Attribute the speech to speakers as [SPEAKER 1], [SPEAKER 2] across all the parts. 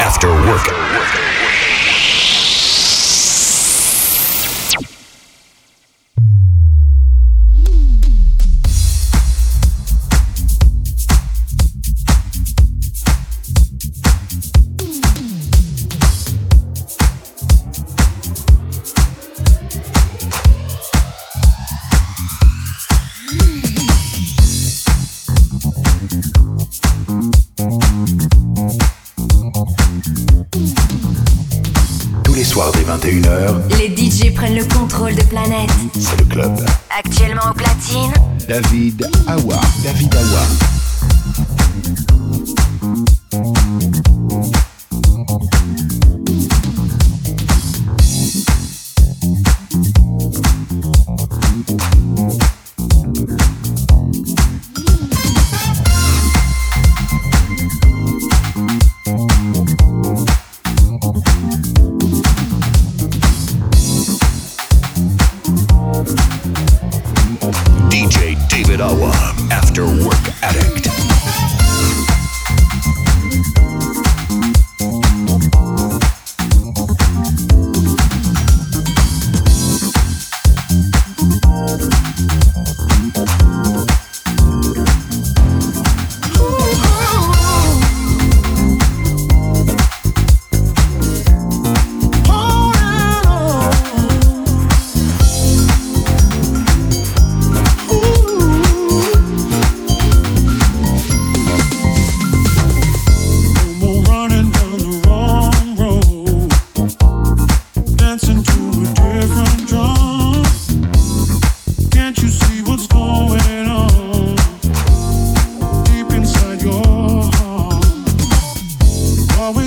[SPEAKER 1] After work.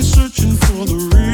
[SPEAKER 2] searching for the
[SPEAKER 3] real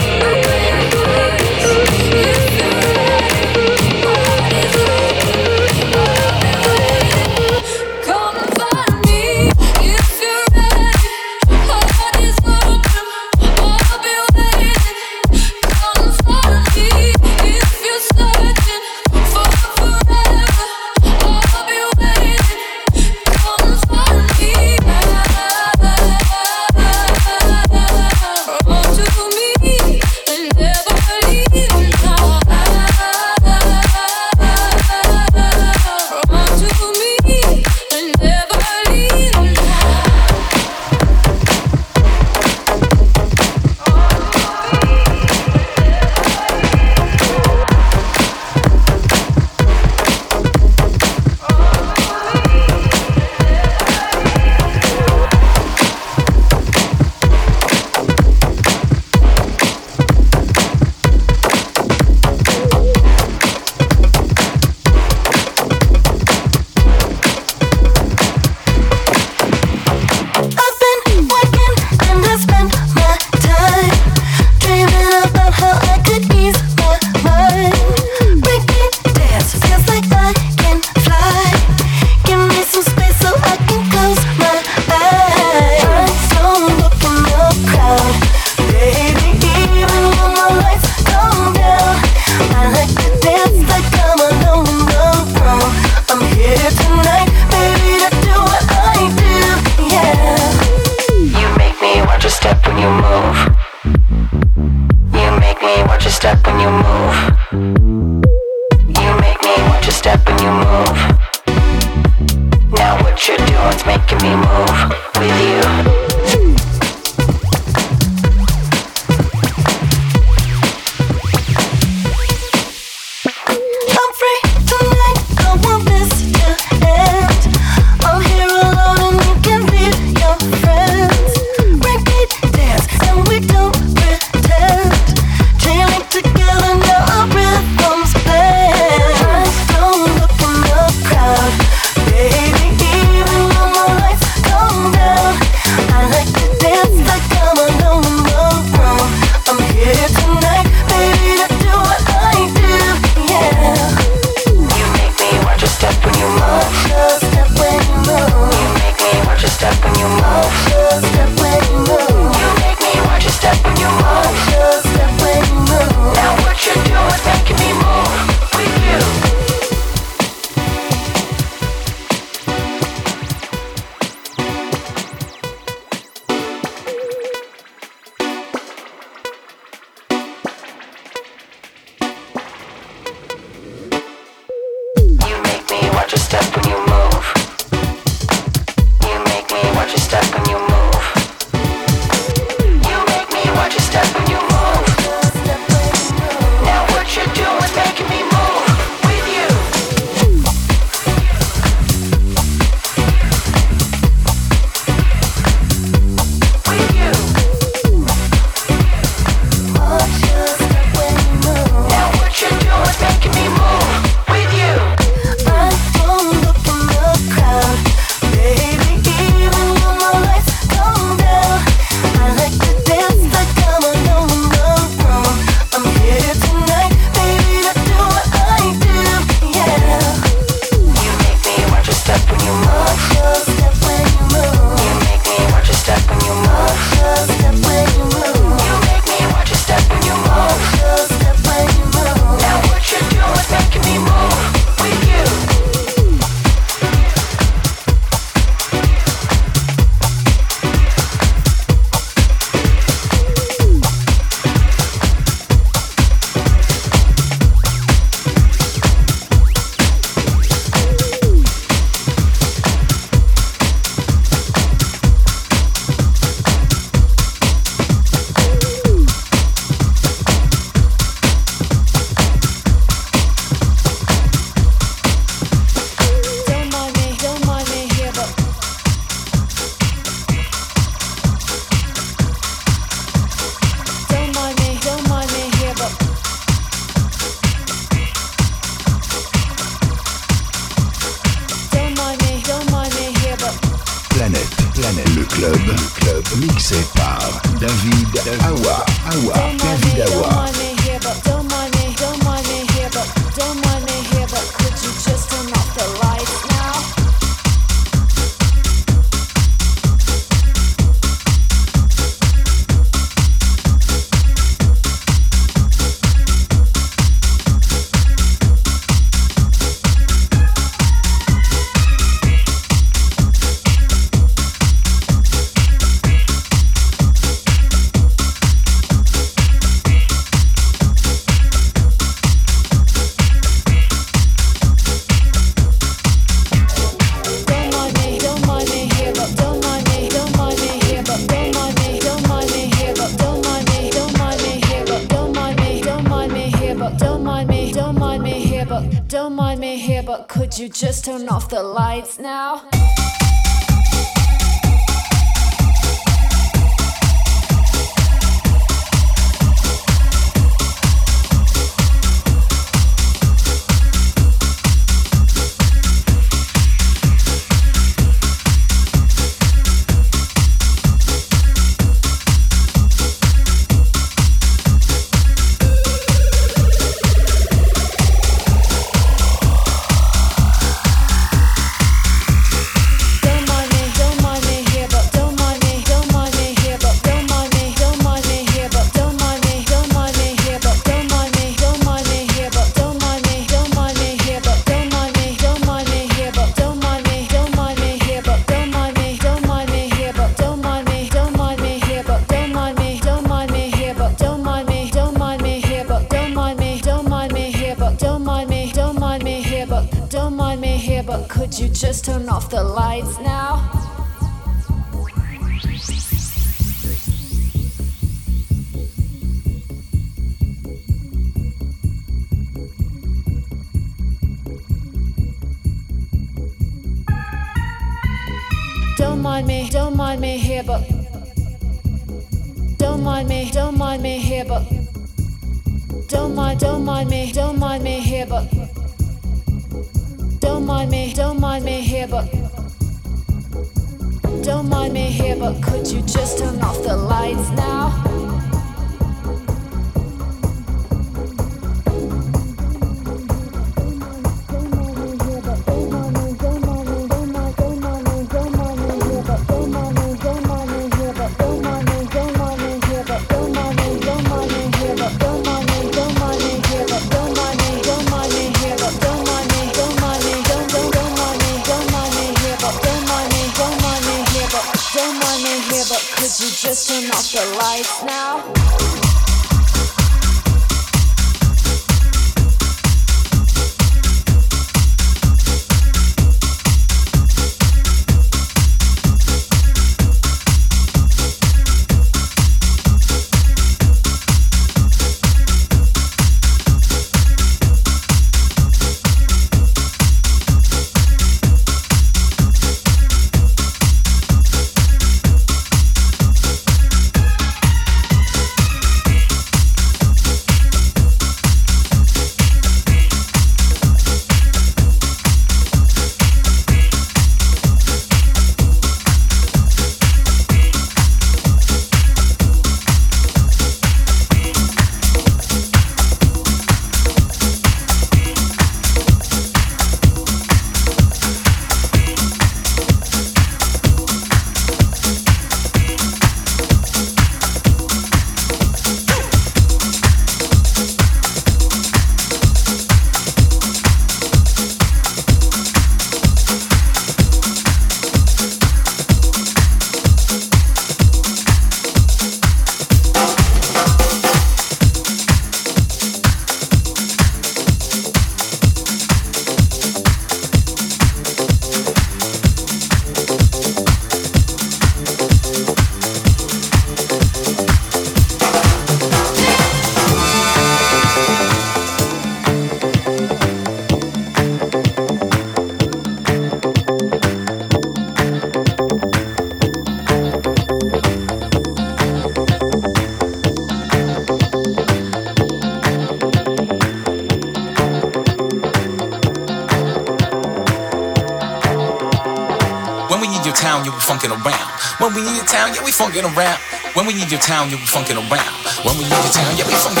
[SPEAKER 3] yeah, we funkin' around. When we need your town, yeah, we funkin' around. When we need your town, yeah, we funkin'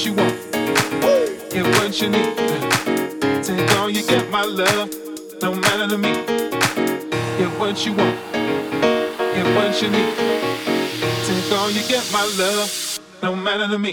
[SPEAKER 4] what you want and what you need. Take all you get, my love, no matter to me. Get what you want and what you need. Take all you get, my love, no matter to me.